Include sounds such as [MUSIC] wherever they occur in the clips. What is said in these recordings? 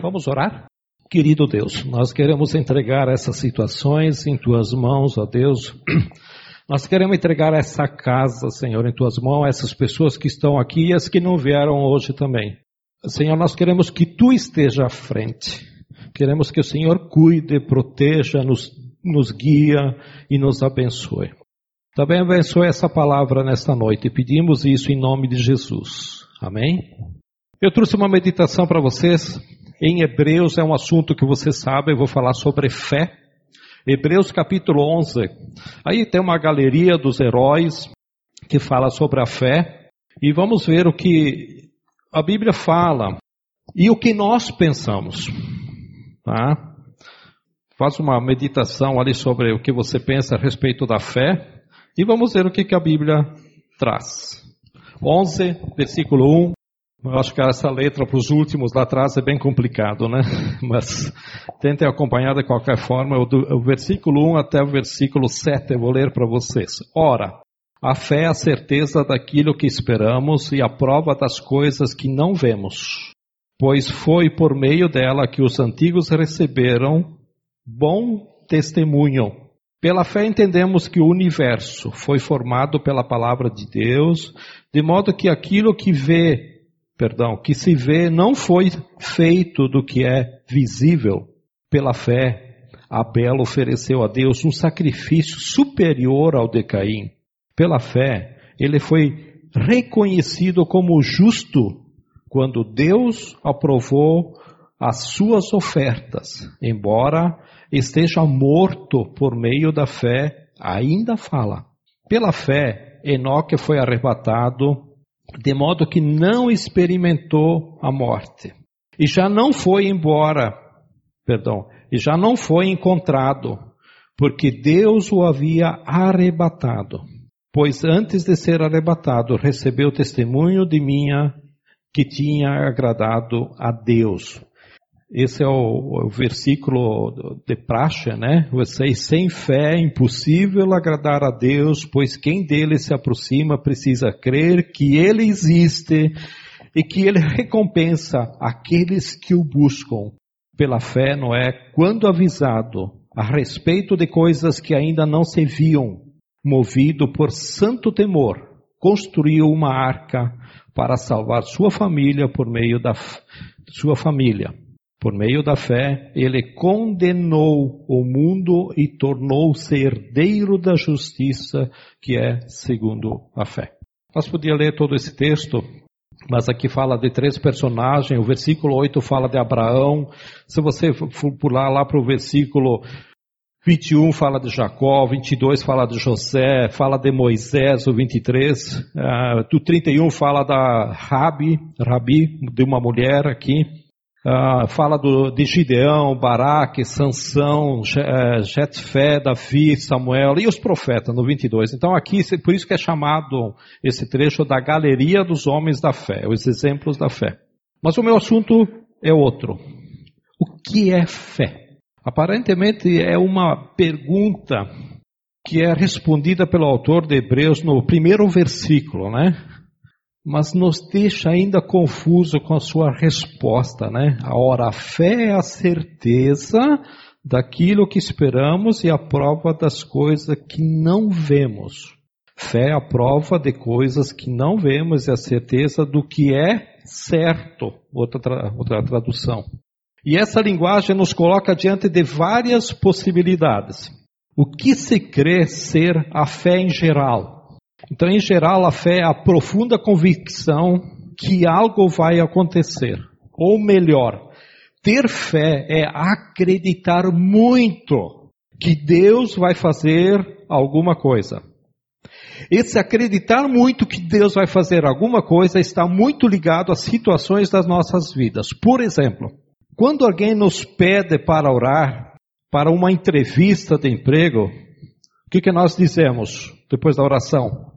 Vamos orar? Querido Deus, nós queremos entregar essas situações em tuas mãos, ó Deus. [CLEARS THROAT] Nós queremos entregar essa casa, Senhor, em tuas mãos, essas pessoas que estão aqui e as que não vieram hoje também. Senhor, nós queremos que tu esteja à frente. Queremos que o Senhor cuide, proteja, nos, nos guia e nos abençoe. Também abençoe essa palavra nesta noite pedimos isso em nome de Jesus. Amém? Eu trouxe uma meditação para vocês em Hebreus é um assunto que você sabe, eu vou falar sobre fé. Hebreus capítulo 11. Aí tem uma galeria dos heróis que fala sobre a fé. E vamos ver o que a Bíblia fala e o que nós pensamos. Tá? Faz uma meditação ali sobre o que você pensa a respeito da fé. E vamos ver o que, que a Bíblia traz. 11, versículo 1 eu acho que essa letra para os últimos lá atrás é bem complicado, né? [LAUGHS] Mas tentem acompanhar de qualquer forma. O, versículo 1 até o versículo 7 eu vou ler para vocês. Ora, a fé é a certeza daquilo que esperamos e a prova das coisas que não vemos. Pois foi por meio dela que os antigos receberam bom testemunho. Pela fé entendemos que o universo foi formado pela palavra de Deus, de modo que aquilo que vê perdão, que se vê não foi feito do que é visível. Pela fé, Abel ofereceu a Deus um sacrifício superior ao de Caim. Pela fé, ele foi reconhecido como justo quando Deus aprovou as suas ofertas, embora esteja morto por meio da fé, ainda fala. Pela fé, Enoque foi arrebatado de modo que não experimentou a morte. E já não foi embora, perdão, e já não foi encontrado, porque Deus o havia arrebatado. Pois antes de ser arrebatado, recebeu testemunho de minha que tinha agradado a Deus. Esse é o, o, versículo de praxe, né? Vocês sem fé é impossível agradar a Deus, pois quem dele se aproxima precisa crer que ele existe e que ele [LAUGHS] recompensa aqueles que o buscam. Pela fé, Noé, quando avisado a respeito de coisas que ainda não se viam, movido por santo temor, construiu uma arca para salvar sua família por meio da sua família. Por meio da fé, ele condenou o mundo e tornou-se herdeiro da justiça, que é segundo a fé. Nós podíamos ler todo esse texto, mas aqui fala de três personagens. O versículo 8 fala de Abraão. Se você for pular lá para o versículo 21 fala de Jacó, 22 fala de José, fala de Moisés, o 23, uh, do 31 fala da Rabi, Rabi, de uma mulher aqui, Uh, fala do, de Gideão, Baraque, Sansão, eh, Jetfé, Davi, Samuel e os profetas no 22. Então aqui, por isso que é chamado esse trecho da galeria dos homens da fé, os exemplos da fé. Mas o meu assunto é outro. O que é fé? Aparentemente é uma pergunta que é respondida pelo autor de Hebreus no primeiro versículo, né? Mas nos deixa ainda confuso com a sua resposta, né? Ora, a fé é a certeza daquilo que esperamos e a prova das coisas que não vemos. Fé é a prova de coisas que não vemos e a certeza do que é certo. Outra, tra outra tradução. E essa linguagem nos coloca diante de várias possibilidades. O que se crê ser a fé em geral? Então, em geral, a fé é a profunda convicção que algo vai acontecer. Ou melhor, ter fé é acreditar muito que Deus vai fazer alguma coisa. Esse acreditar muito que Deus vai fazer alguma coisa está muito ligado às situações das nossas vidas. Por exemplo, quando alguém nos pede para orar para uma entrevista de emprego, o que, que nós dizemos depois da oração?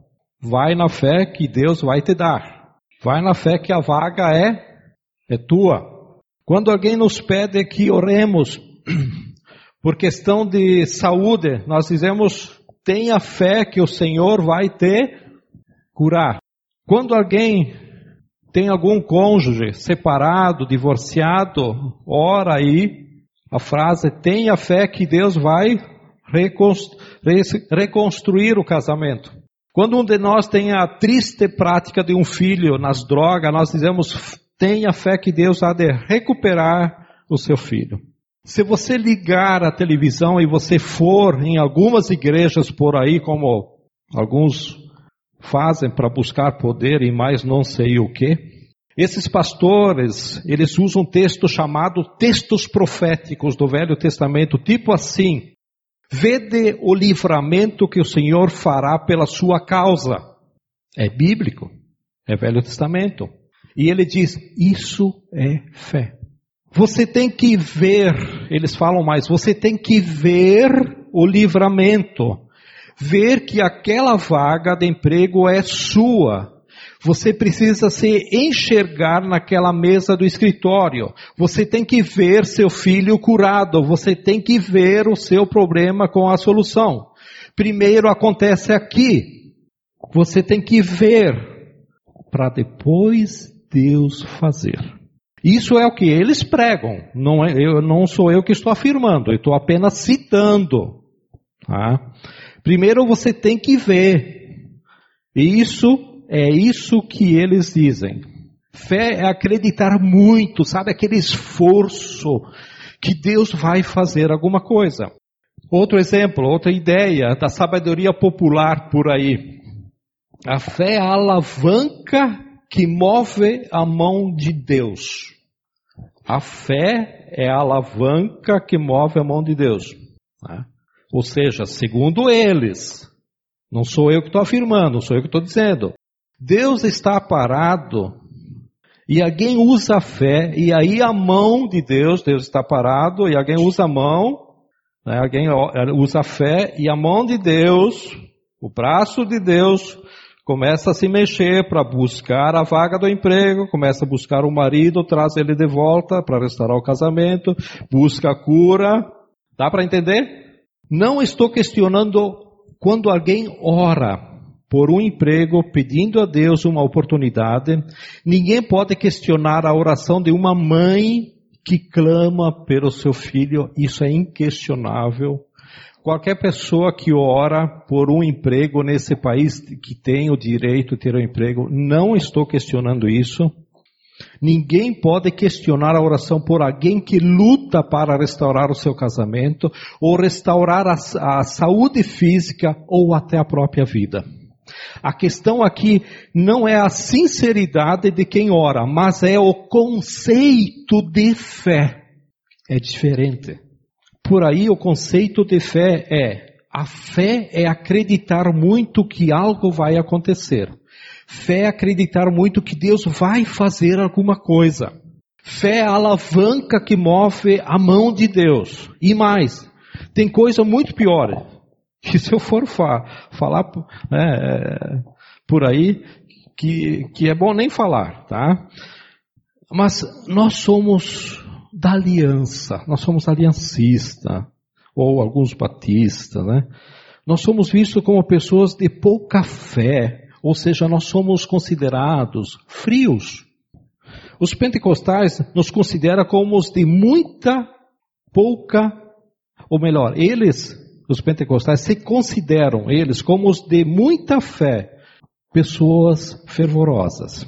Vai na fé que Deus vai te dar. Vai na fé que a vaga é é tua. Quando alguém nos pede que oremos [CLEARS THROAT] por questão de saúde, nós dizemos: tenha fé que o Senhor vai te curar. Quando alguém tem algum cônjuge separado, divorciado, ora aí a frase tenha fé que Deus vai reconstruir o casamento. Quando um de nós tem a triste prática de um filho nas drogas, nós dizemos tenha fé que Deus há de recuperar o seu filho. Se você ligar a televisão e você for em algumas igrejas por aí, como alguns fazem para buscar poder e mais não sei o que, esses pastores, eles usam um texto chamado textos proféticos do Velho Testamento, tipo assim: Vede o livramento que o Senhor fará pela sua causa. É bíblico, é Velho Testamento. E ele diz: Isso é fé. Você tem que ver, eles falam mais, você tem que ver o livramento. Ver que aquela vaga de emprego é sua. Você precisa se enxergar naquela mesa do escritório. Você tem que ver seu filho curado. Você tem que ver o seu problema com a solução. Primeiro acontece aqui. Você tem que ver para depois Deus fazer. Isso é o que eles pregam. Não, é, eu, não sou eu que estou afirmando, eu estou apenas citando. Tá? Primeiro você tem que ver. Isso é isso que eles dizem. Fé é acreditar muito, sabe aquele esforço que Deus vai fazer alguma coisa. Outro exemplo, outra ideia da sabedoria popular por aí. A fé é a alavanca que move a mão de Deus. A fé é a alavanca que move a mão de Deus. Né? Ou seja, segundo eles, não sou eu que estou afirmando, sou eu que estou dizendo. Deus está parado e alguém usa a fé, e aí a mão de Deus, Deus está parado, e alguém usa a mão, né, alguém usa a fé, e a mão de Deus, o braço de Deus, começa a se mexer para buscar a vaga do emprego, começa a buscar o marido, traz ele de volta para restaurar o casamento, busca a cura. Dá para entender? Não estou questionando quando alguém ora por um emprego, pedindo a Deus uma oportunidade, ninguém pode questionar a oração de uma mãe que clama pelo seu filho, isso é inquestionável. Qualquer pessoa que ora por um emprego nesse país que tem o direito de ter um emprego, não estou questionando isso. Ninguém pode questionar a oração por alguém que luta para restaurar o seu casamento, ou restaurar a, a saúde física, ou até a própria vida. A questão aqui não é a sinceridade de quem ora, mas é o conceito de fé. É diferente. Por aí o conceito de fé é, a fé é acreditar muito que algo vai acontecer. Fé é acreditar muito que Deus vai fazer alguma coisa. Fé é a alavanca que move a mão de Deus. E mais, tem coisa muito pior. [LAUGHS] Que se eu for fa falar né, por aí, que, que é bom nem falar, tá? Mas nós somos da aliança. Nós somos aliancista, ou alguns batistas, né? Nós somos vistos como pessoas de pouca fé, ou seja, nós somos considerados frios. Os pentecostais nos consideram como os de muita, pouca, ou melhor, eles, os pentecostais, se consideram eles como os de muita fé, pessoas fervorosas.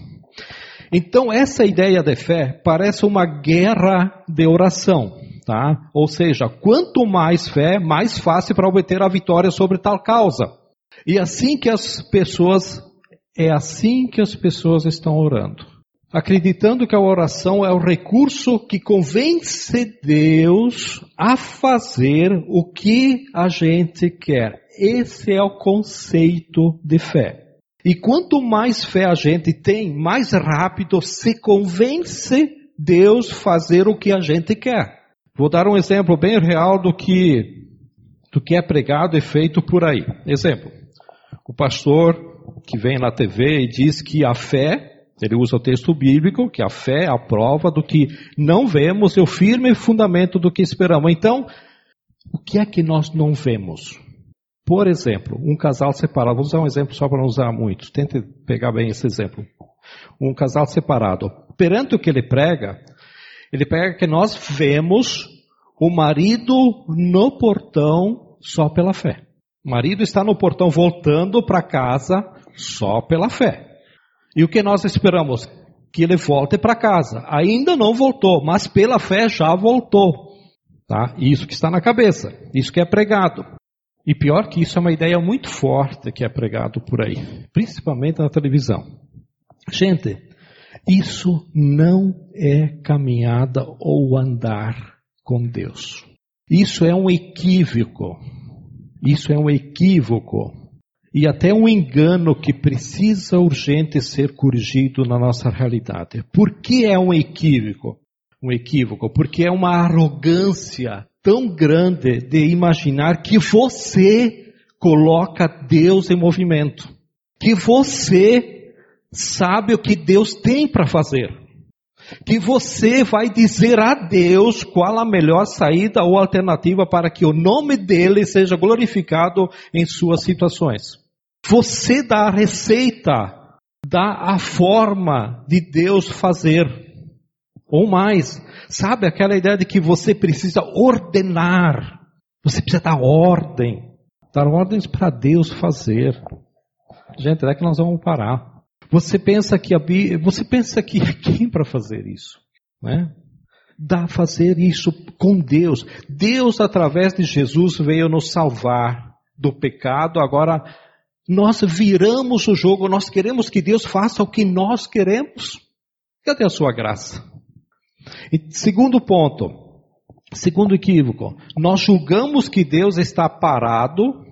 Então, essa ideia de fé parece uma guerra de oração, tá? Ou seja, quanto mais fé, mais fácil para obter a vitória sobre tal causa. E assim que as pessoas, é assim que as pessoas estão orando. Acreditando que a oração é o recurso que convence Deus a fazer o que a gente quer. Esse é o conceito de fé. E quanto mais fé a gente tem, mais rápido se convence Deus fazer o que a gente quer. Vou dar um exemplo bem real do que, do que é pregado e feito por aí. Exemplo. O pastor que vem na TV e diz que a fé, ele usa o texto bíblico, que a fé é a prova do que não vemos, é o firme fundamento do que esperamos. Então, o que é que nós não vemos? Por exemplo, um casal separado, vou usar um exemplo só para não usar muitos, tente pegar bem esse exemplo. um casal separado. Perante o que ele prega, ele prega que nós vemos o marido no portão só pela fé. O marido está no portão voltando para casa só pela fé. E o que nós esperamos? Que ele volte para casa. Ainda não voltou, mas pela fé já voltou. Tá? Isso que está na cabeça, isso que é pregado. E pior que isso é uma ideia muito forte que é pregado por aí, principalmente na televisão. Gente, isso não é caminhada ou andar com Deus. Isso é um equívoco. Isso é um equívoco. E até um engano que precisa urgente ser corrigido na nossa realidade. Por que é um equívoco? Um equívoco, porque é uma arrogância tão grande de imaginar que você coloca Deus em movimento. Que você sabe o que Deus tem para fazer que você vai dizer a Deus qual a melhor saída ou alternativa para que o nome dele seja glorificado em suas situações. Você dá a receita, dá a forma de Deus fazer. Ou mais, sabe aquela ideia de que você precisa ordenar, você precisa dar ordem, dar ordens para Deus fazer. Gente, é que nós vamos parar. Você pensa que a, você pensa que quem para fazer isso, né? Dá fazer isso com Deus. Deus através de Jesus veio nos salvar do pecado. Agora nós viramos o jogo. Nós queremos que Deus faça o que nós queremos. Cadê a sua graça? E segundo ponto, segundo equívoco, nós julgamos que Deus está parado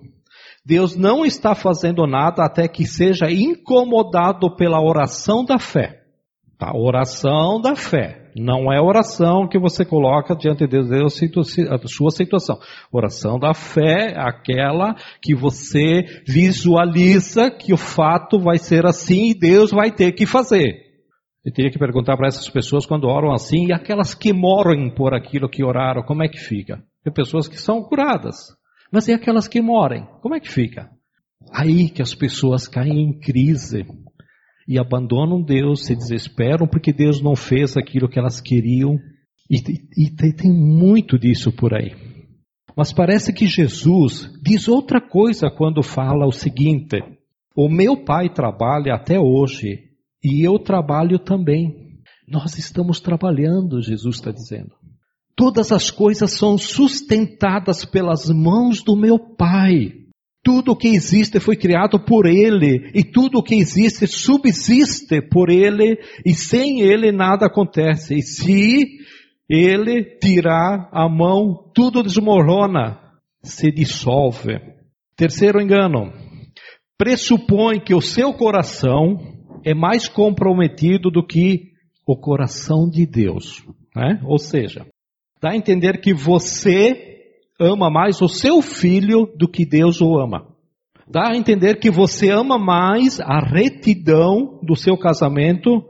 Deus não está fazendo nada até que seja incomodado pela oração da fé. A tá? oração da fé. Não é oração que você coloca diante de Deus a sua situação. Oração da fé é aquela que você visualiza que o fato vai ser assim e Deus vai ter que fazer. Eu teria que perguntar para essas pessoas quando oram assim, e aquelas que morrem por aquilo que oraram, como é que fica? Tem pessoas que são curadas. Mas e aquelas que morrem? Como é que fica? Aí que as pessoas caem em crise e abandonam Deus, se desesperam porque Deus não fez aquilo que elas queriam. E, e, e tem muito disso por aí. Mas parece que Jesus diz outra coisa quando fala o seguinte: O meu pai trabalha até hoje e eu trabalho também. Nós estamos trabalhando, Jesus está dizendo. Todas as coisas são sustentadas pelas mãos do meu Pai. Tudo o que existe foi criado por Ele, e tudo o que existe subsiste por Ele, e sem Ele nada acontece. E se Ele tirar a mão, tudo desmorona, se dissolve. Terceiro engano, pressupõe que o seu coração é mais comprometido do que o coração de Deus. Né? Ou seja, Dá a entender que você ama mais o seu filho do que Deus o ama. Dá a entender que você ama mais a retidão do seu casamento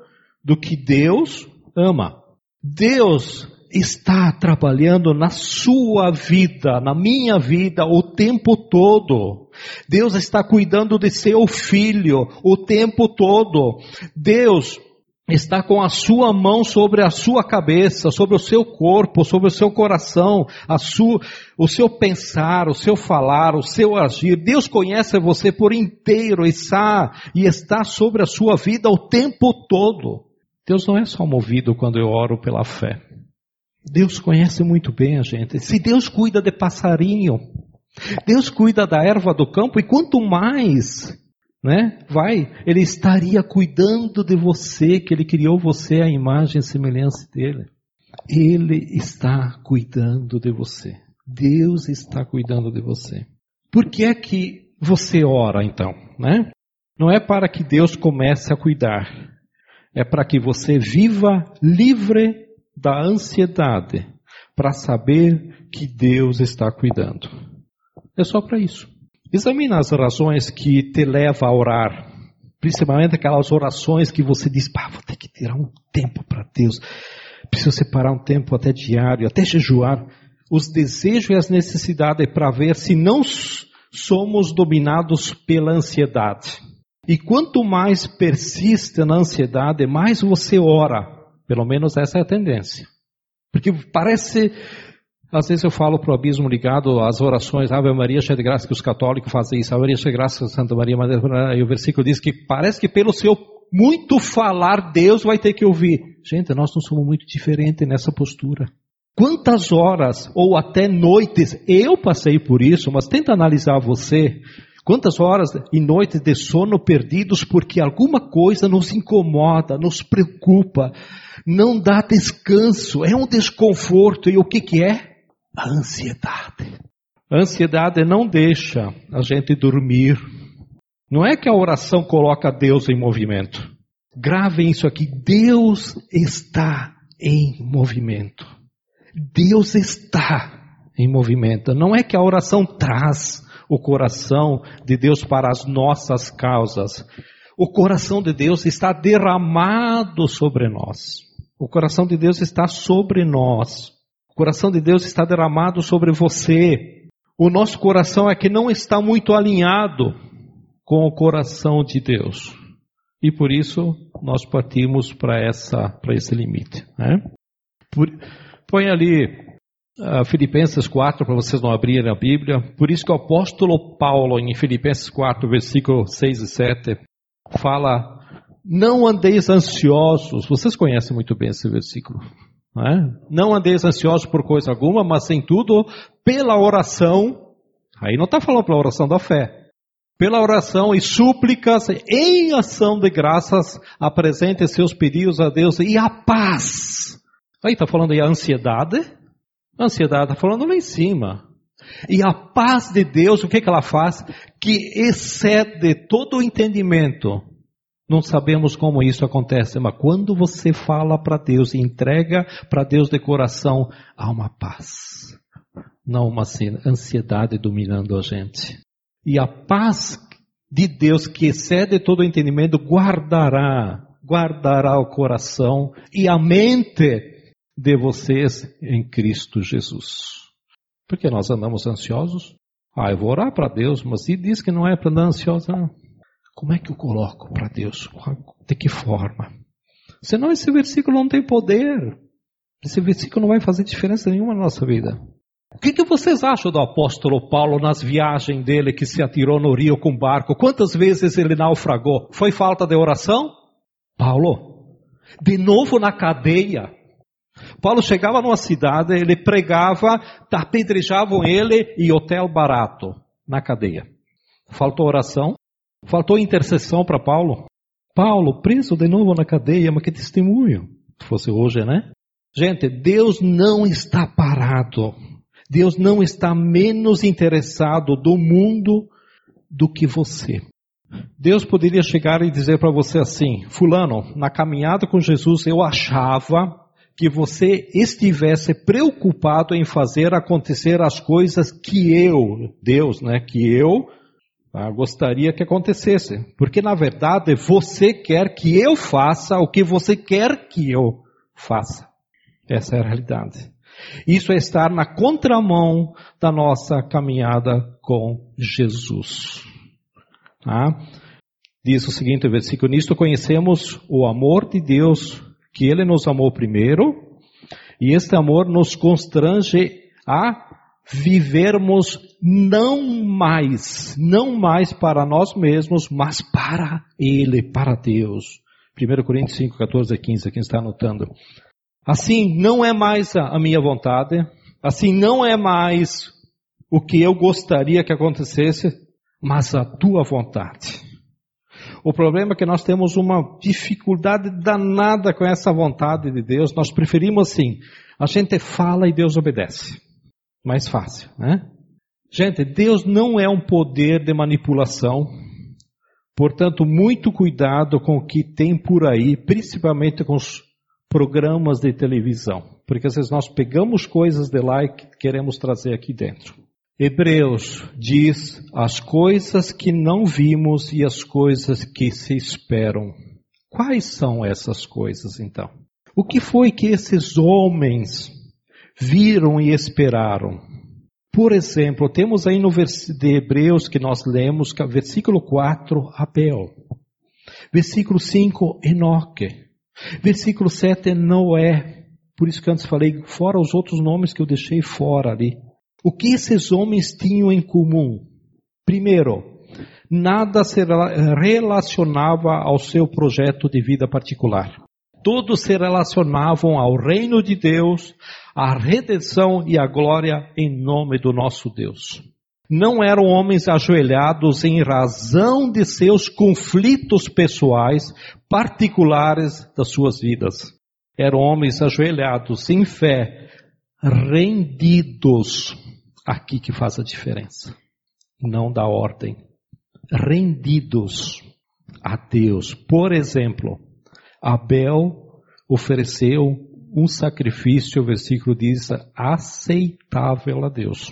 do que Deus ama. Deus está trabalhando na sua vida, na minha vida, o tempo todo. Deus está cuidando de seu filho o tempo todo. Deus está com a sua mão sobre a sua cabeça, sobre o seu corpo, sobre o seu coração, a sua, o seu pensar, o seu falar, o seu agir. Deus conhece você por inteiro e está, e está sobre a sua vida o tempo todo. Deus não é só movido quando eu oro pela fé. Deus conhece muito bem a gente. Se Deus cuida de passarinho, Deus cuida da erva do campo, e quanto mais né? Vai, ele estaria cuidando de você, que ele criou você à imagem e semelhança dele. Ele está cuidando de você. Deus está cuidando de você. Por que é que você ora então, né? Não é para que Deus comece a cuidar. É para que você viva livre da ansiedade, para saber que Deus está cuidando. É só para isso. Examina as razões que te levam a orar. Principalmente aquelas orações que você diz, pá, vou ter que tirar um tempo para Deus. Preciso separar um tempo até diário, até jejuar. Os desejos e as necessidades para ver se não somos dominados pela ansiedade. E quanto mais persiste na ansiedade, mais você ora. Pelo menos essa é a tendência. Porque parece, às vezes eu falo para o abismo ligado às orações, Ave Maria, cheia de graça, que os católicos fazem isso, Ave Maria, cheia de graça, Santa Maria, e o versículo diz que parece que pelo seu muito falar, Deus vai ter que ouvir. Gente, nós não somos muito diferentes nessa postura. Quantas horas ou até noites eu passei por isso, mas tenta analisar você. Quantas horas e noites de sono perdidos porque alguma coisa nos incomoda, nos preocupa, não dá descanso, é um desconforto. E o que, que é? A ansiedade. A ansiedade não deixa a gente dormir. Não é que a oração coloca Deus em movimento. Gravem isso aqui. Deus está em movimento. Deus está em movimento. Não é que a oração traz o coração de Deus para as nossas causas. O coração de Deus está derramado sobre nós. O coração de Deus está sobre nós. O coração de Deus está derramado sobre você. O nosso coração é que não está muito alinhado com o coração de Deus. E por isso nós partimos para essa para esse limite, né? Por, Põe ali uh, Filipenses 4 para vocês não abrirem a Bíblia. Por isso que o apóstolo Paulo, em Filipenses 4, versículo 6 e 7, fala: Não andeis ansiosos. Vocês conhecem muito bem esse versículo. Não, é? não andeis ansiosos por coisa alguma, mas em tudo, pela oração. Aí não está falando pela oração da fé. Pela oração e súplicas, em ação de graças, apresente seus pedidos a Deus e a paz Aí está falando aí a ansiedade. A ansiedade está falando lá em cima. E a paz de Deus, o que, que ela faz? Que excede todo o entendimento. Não sabemos como isso acontece, mas quando você fala para Deus e entrega para Deus de coração, há uma paz. Não uma ansiedade dominando a gente. E a paz de Deus que excede todo entendimento guardará, guardará o coração e a mente de vocês em Cristo Jesus. Porque nós andamos ansiosos? Ah, eu vou orar para Deus, mas se diz que não é para andar ansioso, ah, como é que eu coloco para Deus? De que forma? Senão esse versículo não tem poder. Esse versículo não vai fazer diferença nenhuma na nossa vida. O que, que, vocês acham do apóstolo Paulo nas viagens dele que se atirou no rio com barco? Quantas vezes ele naufragou? Foi falta de oração? Paulo, de novo na cadeia. Paulo chegava numa cidade, ele pregava, apedrejavam ele e hotel barato na cadeia. Faltou oração, faltou intercessão para Paulo. Paulo, preso de novo na cadeia, mas que testemunho. Se fosse hoje, né? Gente, Deus não está parado. Deus não está menos interessado do mundo do que você. Deus poderia chegar e dizer para você assim: Fulano, na caminhada com Jesus eu achava que você estivesse preocupado em fazer acontecer as coisas que eu, Deus, né, que eu ah, gostaria que acontecesse. Porque na verdade você quer que eu faça o que você quer que eu faça. Essa é a realidade. Isso é estar na contramão da nossa caminhada com Jesus. Ah, diz o seguinte versículo: Nisto conhecemos o amor de Deus que Ele nos amou primeiro, e este amor nos constrange a vivermos não mais, não mais para nós mesmos, mas para Ele, para Deus. 1 Coríntios 5, 14 a 15, quem está anotando. Assim não é mais a minha vontade, assim não é mais o que eu gostaria que acontecesse, mas a tua vontade. O problema é que nós temos uma dificuldade danada com essa vontade de Deus. Nós preferimos assim, a gente fala e Deus obedece. Mais fácil, né? Gente, Deus não é um poder de manipulação. Portanto, muito cuidado com o que tem por aí, principalmente com os programas de televisão. Porque às vezes nós pegamos coisas de lá e queremos trazer aqui dentro. Hebreus diz as coisas que não vimos e as coisas que se esperam. Quais são essas coisas então? O que foi que esses homens viram e esperaram? Por exemplo, temos aí no versículo de Hebreus que nós lemos, versículo 4, Abel. Versículo 5, Enoque. Versículo 7, Noé. Por isso que antes falei, fora os outros nomes que eu deixei fora ali. O que esses homens tinham em comum? Primeiro, nada se relacionava ao seu projeto de vida particular. Todos se relacionavam ao reino de Deus, à redenção e à glória em nome do nosso Deus. Não eram homens ajoelhados em razão de seus conflitos pessoais particulares das suas vidas. Eram homens ajoelhados em fé, rendidos. Aqui que faz a diferença. Não da ordem. Rendidos a Deus. Por exemplo, Abel ofereceu um sacrifício, o versículo diz, aceitável a Deus.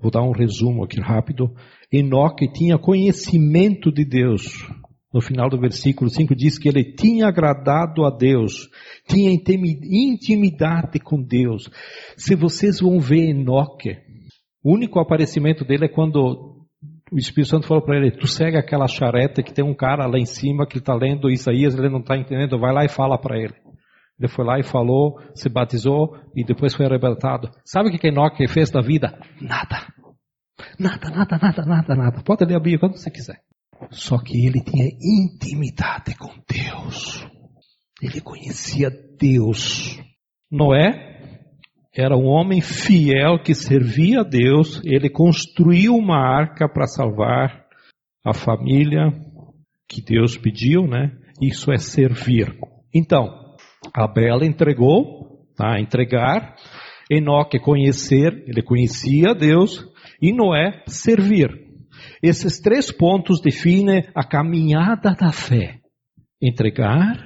Vou dar um resumo aqui rápido. Enoque tinha conhecimento de Deus. No final do versículo 5 diz que ele tinha agradado a Deus, tinha intimidade com Deus. Se vocês vão ver Enoque, o único aparecimento dele é quando o Espírito Santo falou para ele: Tu segue aquela charreta que tem um cara lá em cima que está lendo Isaías, ele não está entendendo, vai lá e fala para ele. Ele foi lá e falou, se batizou e depois foi arrebatado. Sabe o que Enoque fez da vida? Nada. Nada, nada, nada, nada, nada. Pode ler a Bíblia quando você quiser. Só que ele tinha intimidade com Deus. Ele conhecia Deus. Noé era um homem fiel que servia a Deus. Ele construiu uma arca para salvar a família que Deus pediu, né? Isso é servir. Então, Abel entregou, tá? Entregar. Enoque conhecer, ele conhecia Deus. E Noé servir. Esses três pontos definem a caminhada da fé: entregar,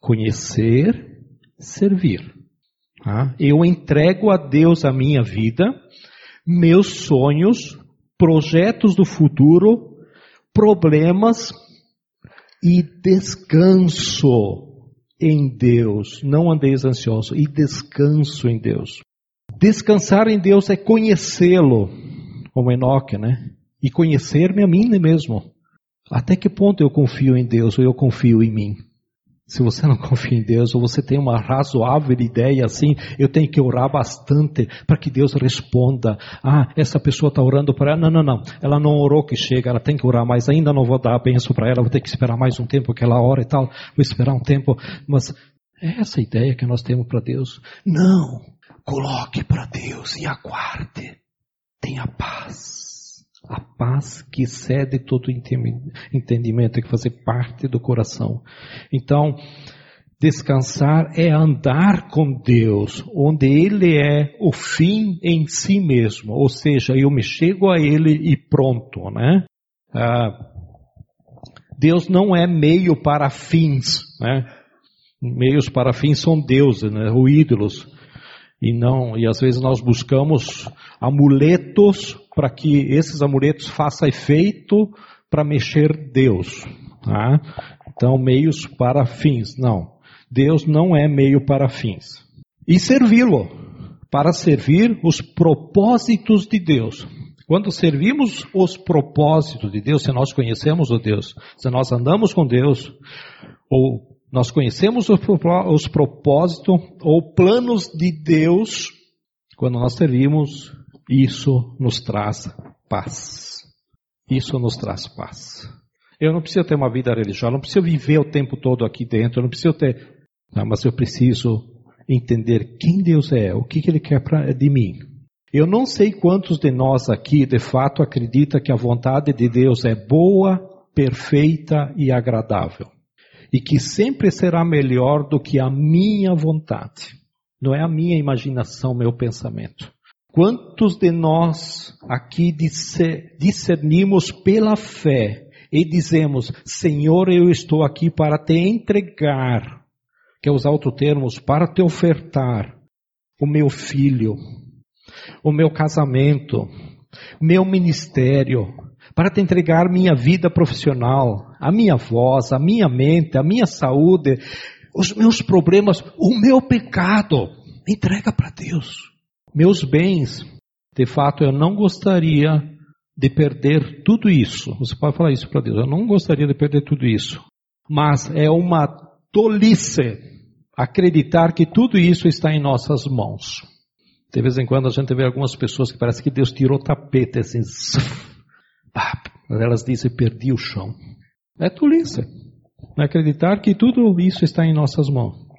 conhecer, servir. Tá? Eu entrego a Deus a minha vida, meus sonhos, projetos do futuro, problemas e descanso em Deus. Não andeis ansioso e descanso em Deus. Descansar em Deus é conhecê-lo, como Enoque, né? E conhecer-me a mim mesmo. Até que ponto eu confio em Deus ou eu confio em mim? Se você não [LAUGHS] confia em Deus, ou você tem uma razoável ideia assim, eu tenho que orar bastante para que Deus responda. Ah, essa pessoa está orando para ela. Não, não, não. Ela não orou que chega, ela tem que orar mais. Ainda não vou dar a benção para ela, vou ter que esperar mais um tempo que ela ora e tal. Vou esperar um tempo. Mas é essa ideia que nós temos para Deus? Não. Coloque para Deus e aguarde. Tenha paz. A paz que cede todo entendimento, tem que fazer parte do coração. Então, descansar é andar com Deus, onde Ele é o fim em si mesmo. Ou seja, eu me chego a Ele e pronto, né? Ah, Deus não é meio para fins, né? Meios para fins são deuses, né? Ou ídolos. E não, e às vezes nós buscamos amuletos para que esses amuletos façam efeito para mexer Deus. Tá? Então, meios para fins. Não. Deus não é meio para fins. E servi-lo, para servir os propósitos de Deus. Quando servimos os propósitos de Deus, se nós conhecemos o Deus, se nós andamos com Deus, ou nós conhecemos os propósitos ou planos de Deus, quando nós servimos, isso nos traz paz. Isso nos traz paz. Eu não preciso ter uma vida religiosa, não preciso viver o tempo todo aqui dentro, não preciso ter, não, mas eu preciso entender quem Deus é, o que, que Ele quer pra, de mim. Eu não sei quantos de nós aqui de fato acredita que a vontade de Deus é boa, perfeita e agradável e que sempre será melhor do que a minha vontade. Não é a minha imaginação, meu pensamento. Quantos de nós aqui discernimos pela fé e dizemos: Senhor, eu estou aqui para te entregar, quer usar outros termos, para te ofertar o meu filho, o meu casamento, o meu ministério, para te entregar minha vida profissional, a minha voz, a minha mente, a minha saúde, os meus problemas, o meu pecado. Entrega para Deus. Meus bens. de fato eu não gostaria de perder tudo isso. Você pode falar isso para Deus, eu não gostaria de perder tudo isso. Mas é uma tolice acreditar que tudo isso está em nossas mãos. De vez em quando a gente vê algumas pessoas que parece que Deus tirou o tapete assim. Elas dizem, perdi o chão. É tolice. Acreditar que tudo isso está em nossas mãos.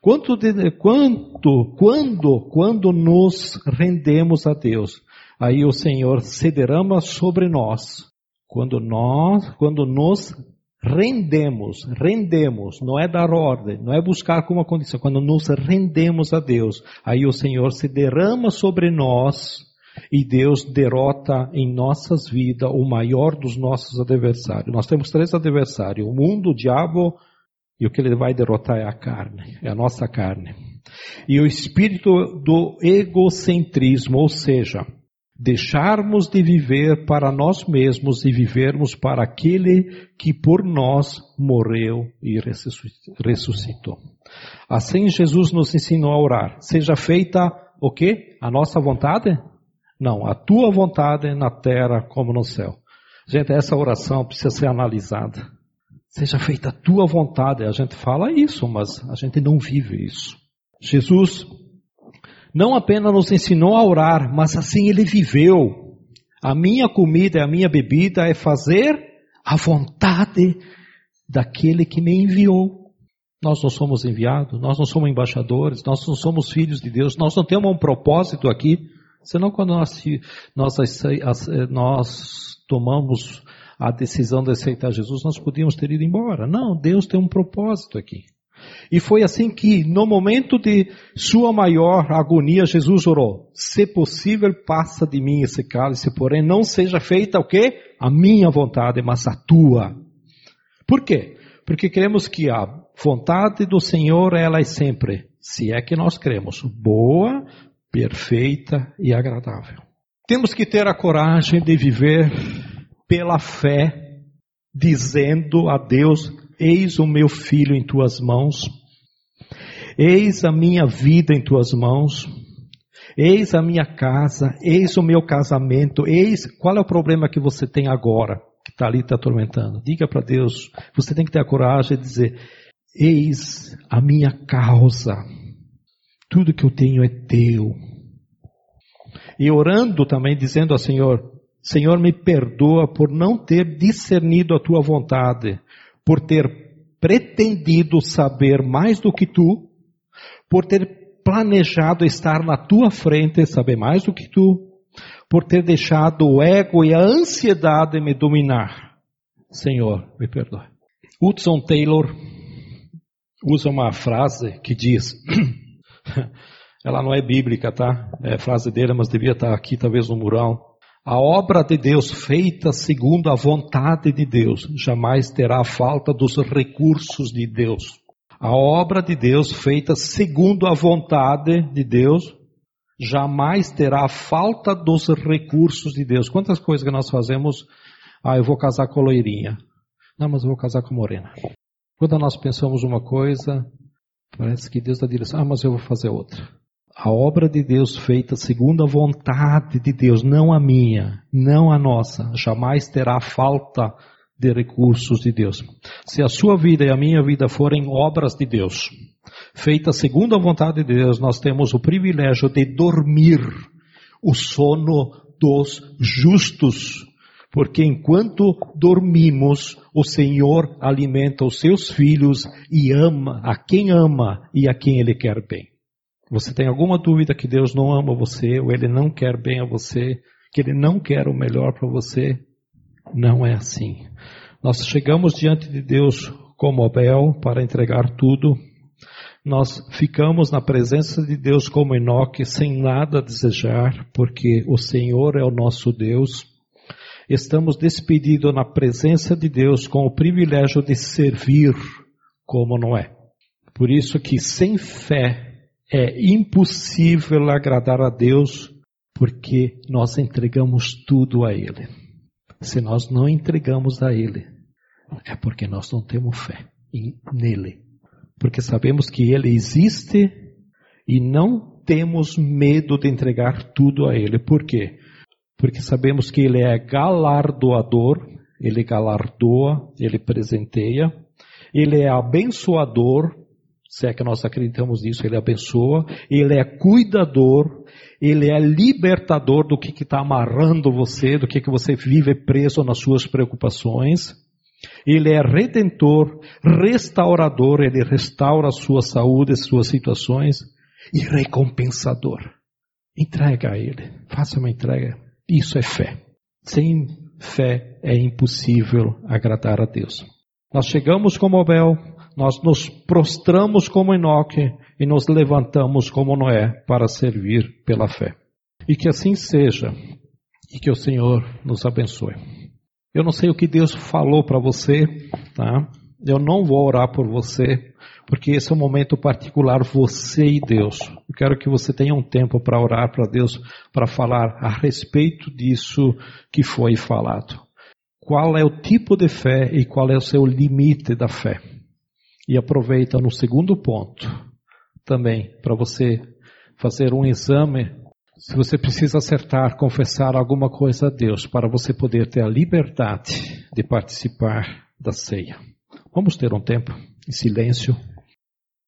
Quanto, quanto, quando, quando nos rendemos a Deus, aí o Senhor se derrama sobre nós. Quando nós, quando nos rendemos, rendemos, não é dar ordem, não é buscar como condição, quando nos rendemos a Deus, aí o Senhor se derrama sobre nós e Deus derrota em nossas vidas o maior dos nossos adversários. Nós temos três adversários: o mundo, o diabo e o que ele vai derrotar é a carne, é a nossa carne. E o espírito do egocentrismo, ou seja, deixarmos de viver para nós mesmos e vivermos para aquele que por nós morreu e ressuscitou. Assim Jesus nos ensinou a orar. Seja feita o quê? A nossa vontade? Não, a tua vontade na terra como no céu. Gente, essa oração precisa ser analisada. Seja feita a tua vontade. A gente fala isso, mas a gente não vive isso. Jesus não apenas nos ensinou a orar, mas assim ele viveu. A minha comida e a minha bebida é fazer a vontade daquele que me enviou. Nós não somos enviados, nós não somos embaixadores, nós não somos filhos de Deus, nós não temos um propósito aqui. Senão quando nós, nós, nós tomamos a decisão de aceitar Jesus, nós podíamos ter ido embora. Não, Deus tem um propósito aqui. E foi assim que, no momento de sua maior agonia, Jesus orou: Se possível, passa de mim esse cálice, porém não seja feita o quê? A minha vontade, mas a tua. Por quê? Porque queremos que a vontade do Senhor, ela é sempre, se é que nós cremos, boa, perfeita e agradável. Temos que ter a coragem de viver pela fé, dizendo a Deus Eis o meu filho em tuas mãos, eis a minha vida em tuas mãos, eis a minha casa, eis o meu casamento, eis qual é o problema que você tem agora, que está ali te atormentando. Diga para Deus, você tem que ter a coragem de dizer: Eis a minha causa, tudo que eu tenho é teu. E orando também, dizendo ao Senhor: Senhor, me perdoa por não ter discernido a tua vontade por ter pretendido saber mais do que tu, por ter planejado estar na tua frente e saber mais do que tu, por ter deixado o ego e a ansiedade me dominar. Senhor, me perdoe. Hudson Taylor usa uma frase que diz, [CLEARS THROAT] ela não é bíblica, tá? É frase dele, mas devia estar aqui talvez no mural. A obra de Deus feita segundo a vontade de Deus jamais terá falta dos recursos de Deus. A obra de Deus feita segundo a vontade de Deus jamais terá falta dos recursos de Deus. Quantas coisas que nós fazemos? Ah, eu vou casar com a loirinha. Não, mas eu vou casar com a morena. Quando nós pensamos uma coisa, parece que Deus está dizendo, ah, mas eu vou fazer outra a obra de Deus feita segundo a vontade de Deus, não a minha, não a nossa, jamais terá falta de recursos de Deus. Se a sua vida e a minha vida forem obras de Deus, feitas segundo a vontade de Deus, nós temos o privilégio de dormir o sono dos justos. Porque enquanto dormimos, o Senhor alimenta os seus filhos e ama a quem ama e a quem Ele quer bem. Você tem alguma dúvida que Deus não ama você, ou Ele não quer bem a você, que Ele não quer o melhor para você? Não é assim. Nós chegamos diante de Deus como Abel para entregar tudo. Nós ficamos na presença de Deus como Enoque, sem nada a desejar, porque o Senhor é o nosso Deus. Estamos despedidos na presença de Deus com o privilégio de servir como Noé. Por isso que sem fé é impossível agradar a Deus porque nós entregamos tudo a Ele. Se nós não entregamos a Ele, é porque nós não temos fé nele. Porque sabemos que Ele existe e não temos medo de entregar tudo a Ele. Por quê? Porque sabemos que Ele é galardoador, Ele galardoa, Ele presenteia, Ele é abençoador, se é que nós acreditamos nisso, Ele abençoa, Ele é cuidador, Ele é libertador do que está amarrando você, do que, que você vive preso nas suas preocupações. Ele é redentor, restaurador, ele restaura a sua saúde, as suas situações e recompensador. Entrega a ele, faça uma entrega. Isso é fé. Sem fé é impossível agradar a Deus. Nós chegamos como Abel, nós nos prostramos como Enoque e nos levantamos como Noé para servir pela fé. E que assim seja e que o Senhor nos abençoe. Eu não sei o que Deus falou para você, tá? Eu não vou orar por você, porque esse é um momento particular você e Deus. Eu quero que você tenha um tempo para orar para Deus, para falar a respeito disso que foi falado. Qual é o tipo de fé e qual é o seu limite da fé? E aproveita no segundo ponto também para você fazer um exame se você precisa acertar, confessar alguma coisa a Deus para você poder ter a liberdade de participar da ceia. Vamos ter um tempo em silêncio.